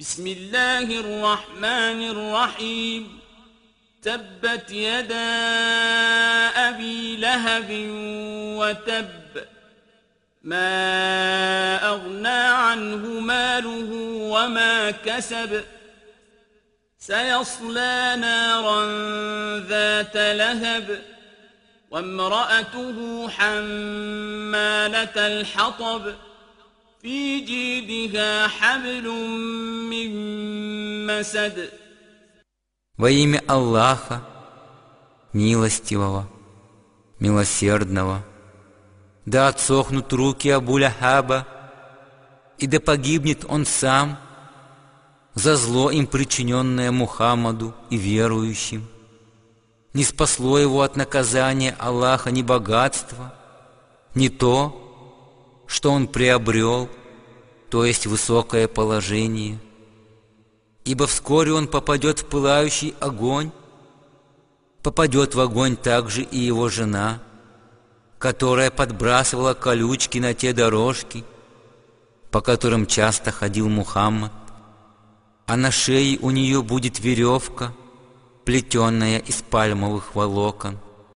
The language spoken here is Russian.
بسم الله الرحمن الرحيم. تبت يدا أبي لهب وتب. ما أغنى عنه ماله وما كسب. سيصلى نارا ذات لهب. وامرأته حمالة الحطب. في جيدها حبل من مسد Во имя Аллаха, милостивого, милосердного, да отсохнут руки Абуля Хаба, и да погибнет он сам за зло им причиненное Мухаммаду и верующим. Не спасло его от наказания Аллаха ни богатство, ни то, что он приобрел, то есть высокое положение – ибо вскоре он попадет в пылающий огонь. Попадет в огонь также и его жена, которая подбрасывала колючки на те дорожки, по которым часто ходил Мухаммад, а на шее у нее будет веревка, плетенная из пальмовых волокон.